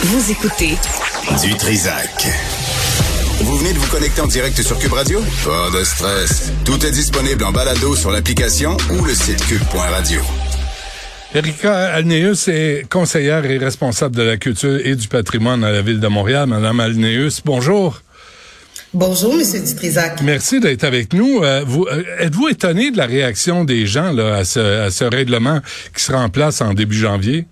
Vous écoutez Du Trisac. Vous venez de vous connecter en direct sur Cube Radio? Pas de stress. Tout est disponible en balado sur l'application ou le site cube.radio. Erika Alneus est conseillère et responsable de la culture et du patrimoine à la Ville de Montréal. Madame Alneus, bonjour. Bonjour, Monsieur Dutrisac. Merci d'être avec nous. Euh, vous, euh, êtes-vous étonné de la réaction des gens là, à, ce, à ce règlement qui sera en place en début janvier?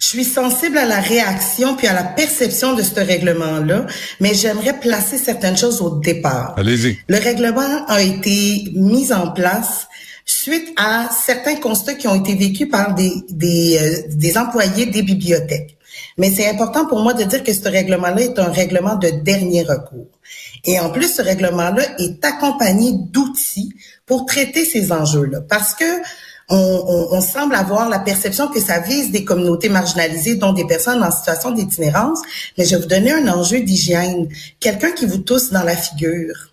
Je suis sensible à la réaction puis à la perception de ce règlement-là, mais j'aimerais placer certaines choses au départ. Allez-y. Le règlement a été mis en place suite à certains constats qui ont été vécus par des, des, euh, des employés des bibliothèques. Mais c'est important pour moi de dire que ce règlement-là est un règlement de dernier recours. Et en plus, ce règlement-là est accompagné d'outils pour traiter ces enjeux-là. Parce que on, on, on, semble avoir la perception que ça vise des communautés marginalisées, dont des personnes en situation d'itinérance. Mais je vais vous donner un enjeu d'hygiène. Quelqu'un qui vous tousse dans la figure.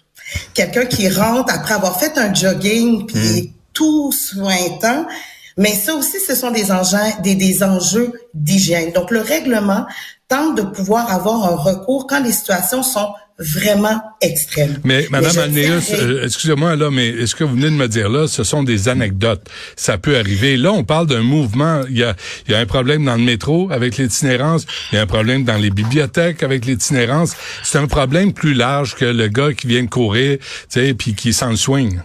Quelqu'un qui rentre après avoir fait un jogging, puis mmh. tout sointant. Mais ça aussi, ce sont des enjeux, des, des enjeux d'hygiène. Donc, le règlement tente de pouvoir avoir un recours quand les situations sont vraiment extrêmes. Mais Madame Alnéus, euh, excusez-moi là, mais est-ce que vous venez de me dire là, ce sont des anecdotes? Ça peut arriver. Là, on parle d'un mouvement. Il y a, il y a un problème dans le métro avec l'itinérance. Il y a un problème dans les bibliothèques avec l'itinérance. C'est un problème plus large que le gars qui vient de courir, tu sais, puis qui s'en soigne.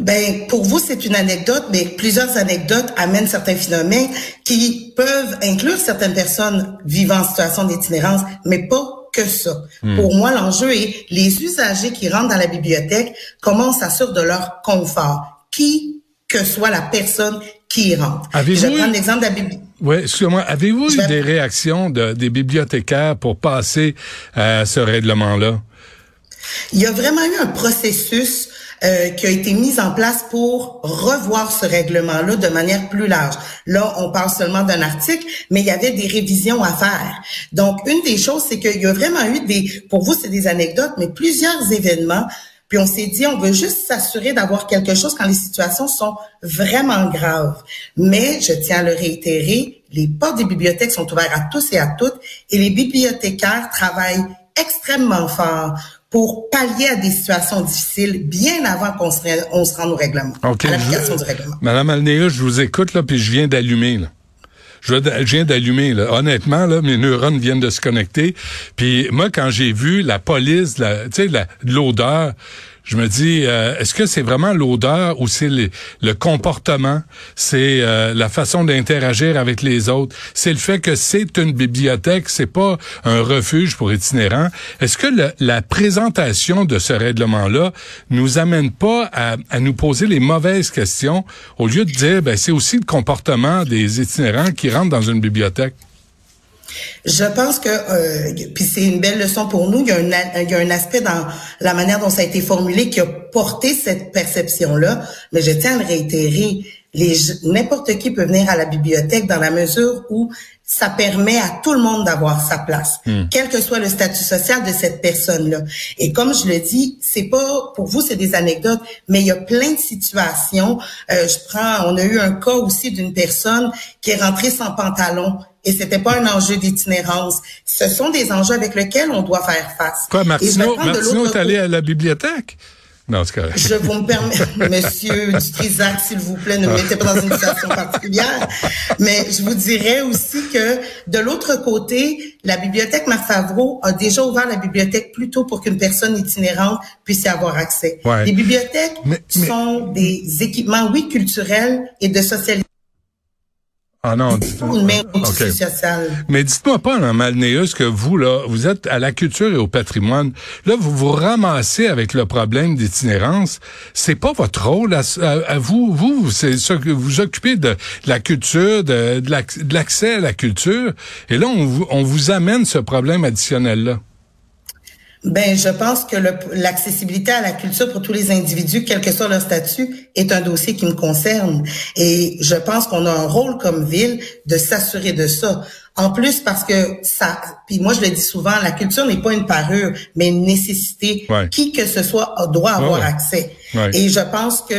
Ben, pour vous, c'est une anecdote, mais plusieurs anecdotes amènent certains phénomènes qui peuvent inclure certaines personnes vivant en situation d'itinérance, mais pas que ça. Hmm. Pour moi, l'enjeu est les usagers qui rentrent dans la bibliothèque, comment on s'assure de leur confort, qui que soit la personne qui y rentre. Je l'exemple de la bibliothèque. Oui, excusez-moi. Avez-vous eu des réactions de, des bibliothécaires pour passer à ce règlement-là? Il y a vraiment eu un processus euh, qui a été mise en place pour revoir ce règlement-là de manière plus large. Là, on parle seulement d'un article, mais il y avait des révisions à faire. Donc, une des choses, c'est qu'il y a vraiment eu des, pour vous, c'est des anecdotes, mais plusieurs événements puis on s'est dit, on veut juste s'assurer d'avoir quelque chose quand les situations sont vraiment graves. Mais je tiens à le réitérer, les portes des bibliothèques sont ouvertes à tous et à toutes et les bibliothécaires travaillent extrêmement fort pour pallier à des situations difficiles bien avant qu'on se, on se rende au règlement, okay, à l'application du règlement. Madame Alnéa, je vous écoute là, puis je viens d'allumer là. Je, viens d'allumer là. Honnêtement là, mes neurones viennent de se connecter. Puis moi, quand j'ai vu la police, tu sais, l'odeur, je me dis, euh, est-ce que c'est vraiment l'odeur ou c'est le, comportement, c'est euh, la façon d'interagir avec les autres, c'est le fait que c'est une bibliothèque, c'est pas un refuge pour itinérants? Est-ce que la présentation de ce règlement-là nous amène pas à, à, nous poser les mauvaises questions au lieu de dire, ben c'est aussi le comportement des itinérants qui rentrent dans une bibliothèque? Je pense que, euh, puis c'est une belle leçon pour nous, il y, a un, il y, a un, aspect dans la manière dont ça a été formulé qui a porté cette perception-là, mais je tiens à le réitérer. N'importe qui peut venir à la bibliothèque dans la mesure où ça permet à tout le monde d'avoir sa place, hmm. quel que soit le statut social de cette personne-là. Et comme je le dis, c'est pas pour vous, c'est des anecdotes, mais il y a plein de situations. Euh, je prends, on a eu un cas aussi d'une personne qui est rentrée sans pantalon et c'était pas un enjeu d'itinérance. Ce sont des enjeux avec lesquels on doit faire face. Quoi, Martineau, Martineau est allé à la bibliothèque? Non, c'est correct. Je vous me permets, Monsieur Dutrisac, s'il vous plaît, ne me mettez pas dans une situation particulière. Mais je vous dirais aussi que de l'autre côté, la bibliothèque Marc Favreau a déjà ouvert la bibliothèque plus tôt pour qu'une personne itinérante puisse y avoir accès. Les bibliothèques sont des équipements, oui, culturels et de socialisation ah non. Mais dites-moi pas, là, Malnéus, que vous, là, vous êtes à la culture et au patrimoine. Là, vous vous ramassez avec le problème d'itinérance. C'est pas votre rôle à, vous. Vous, c'est ça que vous occupez de, la culture, de, de l'accès à la culture. Et là, on, on vous amène ce problème additionnel-là. Ben, je pense que l'accessibilité à la culture pour tous les individus, quel que soit leur statut, est un dossier qui me concerne. Et je pense qu'on a un rôle comme ville de s'assurer de ça. En plus, parce que ça, puis moi je le dis souvent, la culture n'est pas une parure, mais une nécessité. Qui que ce soit doit avoir accès. Et je pense que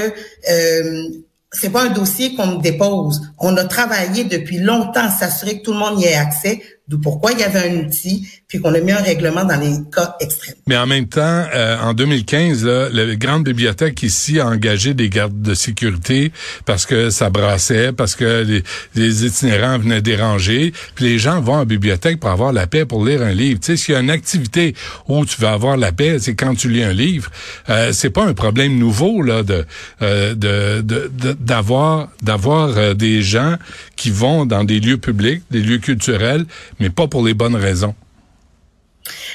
euh, c'est pas un dossier qu'on dépose. On a travaillé depuis longtemps à s'assurer que tout le monde y ait accès, pourquoi il y avait un outil, puis qu'on a mis un règlement dans les cas extrêmes. Mais en même temps, euh, en 2015, là, la grande bibliothèque ici a engagé des gardes de sécurité parce que ça brassait, parce que les, itinérants venaient déranger. Puis les gens vont en bibliothèque pour avoir la paix, pour lire un livre. Tu sais, s'il y a une activité où tu vas avoir la paix, c'est quand tu lis un livre. Euh, c'est pas un problème nouveau là de euh, d'avoir d'avoir euh, des gens qui vont dans des lieux publics, des lieux culturels, mais pas pour les bonnes raisons.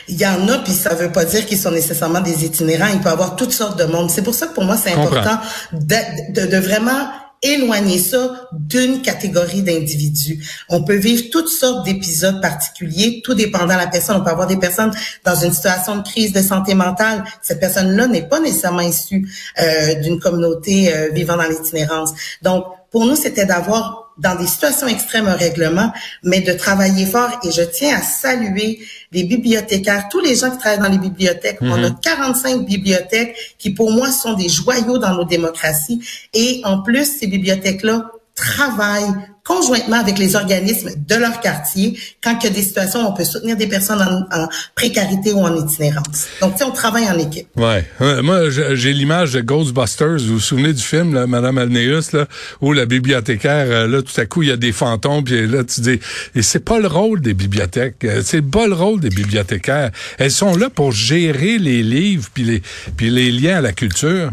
Il y en a, puis ça veut pas dire qu'ils sont nécessairement des itinérants. Il peut y avoir toutes sortes de monde. C'est pour ça que pour moi, c'est important de, de, vraiment éloigner ça d'une catégorie d'individus. On peut vivre toutes sortes d'épisodes particuliers, tout dépendant de la personne. On peut avoir des personnes dans une situation de crise de santé mentale. Cette personne-là n'est pas nécessairement issue euh, d'une communauté euh, vivant dans l'itinérance. Donc, pour nous, c'était d'avoir dans des situations extrêmes un règlement, mais de travailler fort. Et je tiens à saluer les bibliothécaires, tous les gens qui travaillent dans les bibliothèques. On a 45 mhm. bibliothèques qui, pour moi, sont des joyaux dans nos démocraties. Et en plus, ces bibliothèques-là travaillent conjointement avec les organismes de leur quartier quand il y a des situations où on peut soutenir des personnes en, précarité ou en itinérance. Donc, tu sais, on travaille en équipe. Ouais. moi, j'ai l'image de Ghostbusters. Vous vous souvenez du film, là, Madame Alneus, là, où la bibliothécaire, euh, là, tout à coup, il y a des fantômes, puis là, tu dis, et c'est pas le rôle des bibliothèques. Euh, c'est pas le rôle des bibliothécaires. Elles sont là pour gérer les livres puis les, puis les liens à la culture.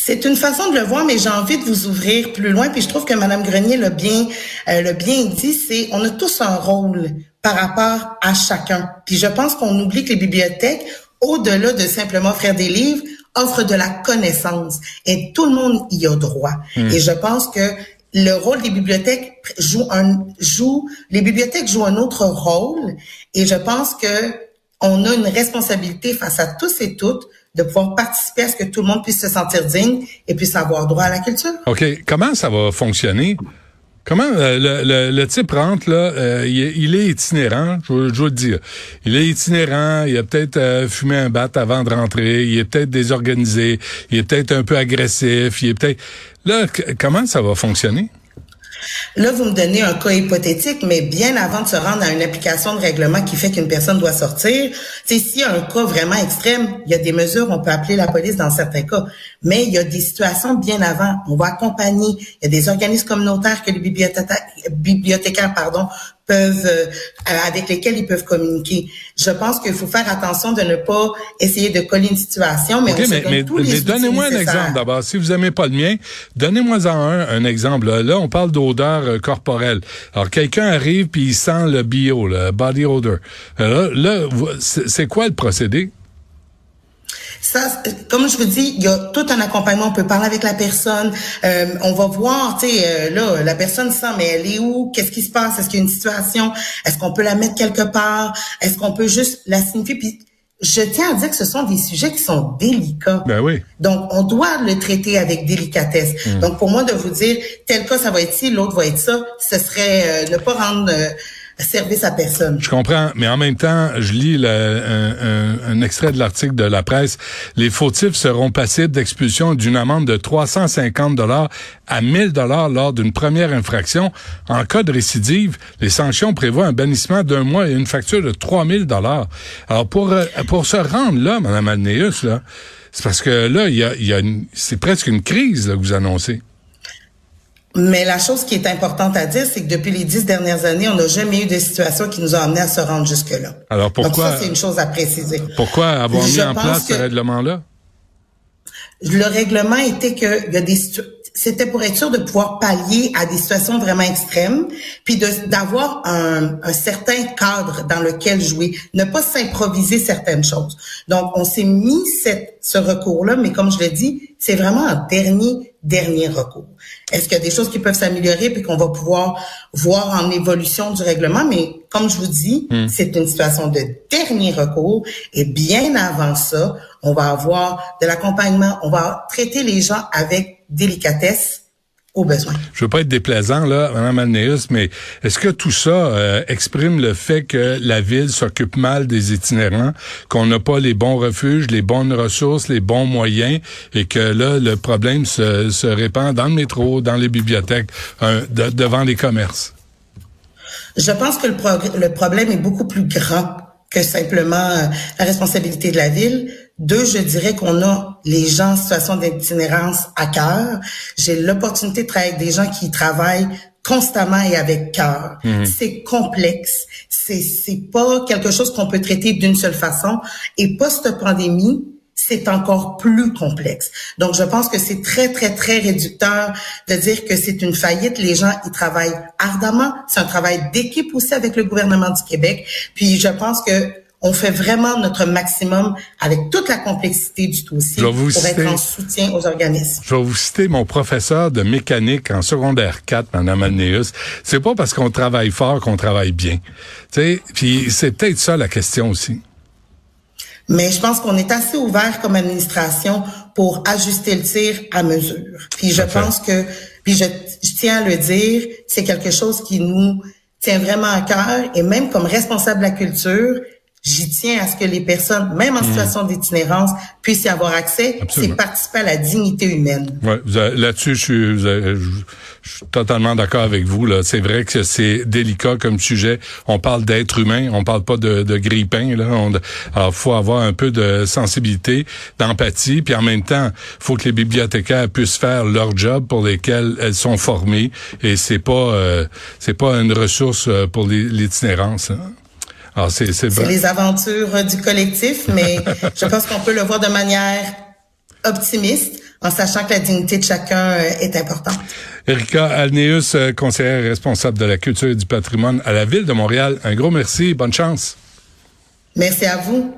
C'est une façon de le voir, mais j'ai envie de vous ouvrir plus loin. Puis je trouve que Madame Grenier l'a bien, euh, bien dit. C'est, on a tous un rôle par rapport à chacun. Puis je pense qu'on oublie que les bibliothèques, au-delà de simplement faire des livres, offrent de la connaissance. Et tout le monde y a droit. Hmm. Et je pense que le rôle des bibliothèques joue un, joue, les bibliothèques jouent un autre rôle. Et je pense que on a une responsabilité face à tous et toutes de pouvoir participer à ce que tout le monde puisse se sentir digne et puisse avoir droit à la culture. OK. Comment ça va fonctionner? Comment euh, le, le, type rentre là, euh, il, est itinérant, je, je veux le dire. Il est itinérant, il a peut-être euh, fumé un bat avant de rentrer, il est peut-être désorganisé, il est peut-être un peu agressif, il est peut-être là comment ça va fonctionner? Là, vous me donnez un cas hypothétique, mais bien avant de se rendre à une application de règlement qui fait qu'une personne doit sortir, c'est s'il un cas vraiment extrême, il y a des mesures, on peut appeler la police dans certains cas, mais il y a des situations bien avant. On va accompagner, il y a des organismes communautaires que les bibliothécaires, bibliothécaires pardon, peuvent euh, avec lesquels ils peuvent communiquer. Je pense qu'il faut faire attention de ne pas essayer de coller une situation, mais mais, mais, donnez-moi un exemple d'abord. Si vous aimez pas le mien, donnez-moi un, un exemple. Là, on parle d'odeur euh, corporelle. Alors quelqu'un arrive puis il sent le bio, le body odor. là c'est quoi le procédé? Ça, comme je vous dis, il y a tout un accompagnement. On peut parler avec la personne. Euh, on va voir, tu sais, euh, là, la personne sent, mais elle est où? Qu'est-ce qui se passe? Est-ce qu'il y a une situation? Est-ce qu'on peut la mettre quelque part? Est-ce qu'on peut juste la signifier? Puis, je tiens à dire que ce sont des sujets qui sont délicats. Ben oui. Donc, on doit le traiter avec délicatesse. Hmm. Donc, pour moi, de vous dire, tel cas, ça va être ci, l'autre va être ça, ce serait euh, ne pas rendre Je comprends, mais en même temps, je lis un, extrait de l'article de la presse. Les fautifs seront passibles d'expulsion d'une amende de 350 dollars à 1000 dollars lors d'une première infraction. En cas de récidive, les sanctions prévoient un bannissement d'un mois et une facture de 3000 dollars. Alors pour euh, pour se rendre là, Madame Alneus, là, c'est parce que là, il y a, y c'est presque une crise là, que vous annoncez. Mais la chose qui est importante à dire, c'est que depuis les dix dernières années, on n'a jamais eu de situation qui nous a amené à se rendre jusque-là. Alors pourquoi Donc ça, c'est une chose à préciser. Pourquoi avoir mis en place ce règlement-là? Le règlement était que il y a des c'était pour être sûr de pouvoir pallier à des situations vraiment extrêmes, puis d'avoir un, un, certain cadre dans lequel jouer, ne pas s'improviser certaines choses. Donc, on s'est mis cette, ce recours-là, mais comme je l'ai dit, c'est vraiment un dernier, dernier recours. Est-ce qu'il y a des choses qui peuvent s'améliorer puis qu'on va pouvoir voir en évolution du règlement? Mais comme je vous dis, hmm. c'est une situation de dernier recours et bien avant ça, on va avoir de l'accompagnement, on va traiter les gens avec délicatesse aux besoins. Je veux pas être déplaisant là, Mme Alneus, mais est-ce que tout ça euh, exprime le fait que la ville s'occupe mal des itinérants, qu'on n'a pas les bons refuges, les bonnes ressources, les bons moyens, et que là le problème se, se répand dans le métro, dans les bibliothèques, devant les commerces? Je pense que le, le problème est beaucoup plus grand que simplement euh, la responsabilité de la ville. Deux, je dirais qu'on a les gens en situation d'itinérance à cœur. J'ai l'opportunité de travailler avec des gens qui travaillent constamment et avec cœur. Mhm. C'est complexe. C'est c'est pas quelque chose qu'on peut traiter d'une seule façon. Et post-pandémie, c'est encore plus complexe. Donc, je pense que c'est très, très, très réducteur de dire que c'est une faillite. Les gens, ils travaillent ardemment. C'est un travail d'équipe aussi avec le gouvernement du Québec. Puis, je pense que on fait vraiment notre maximum avec toute la complexité du dossier pour être en soutien aux organismes. Je vais vous citer mon professeur de mécanique en secondaire 4, Mme Alneus. C'est pas parce qu'on travaille fort qu'on travaille bien. Tu sais, puis c'est peut-être ça la question aussi. Mais je pense qu'on est assez ouvert comme administration pour ajuster le tir à mesure. Puis je pense que, puis je, je tiens à le dire, c'est quelque chose qui nous tient vraiment à cœur. Et même comme responsable de la culture, j'y tiens à ce que les personnes, même en mhm. situation d'itinérance, puissent y avoir accès. C'est participer à la dignité humaine. Ouais, là-dessus, je suis, je, suis totalement d'accord avec vous. Là, c'est vrai que c'est délicat comme sujet. On parle d'être humain, on parle pas de, de grille-pain. Là, on, alors faut avoir un peu de sensibilité, d'empathie, puis en même temps, faut que les bibliothécaires puissent faire leur job pour lesquels elles sont formées. Et c'est pas, euh, c'est pas une ressource euh, pour l'itinérance. Hein. Ah, c'est les aventures du collectif, mais je pense qu'on peut le voir de manière optimiste en sachant que la dignité de chacun euh, est importante. Erika Alneus, euh, conseillère responsable de la culture et du patrimoine à la Ville de Montréal, un gros merci, bonne chance. Merci à vous.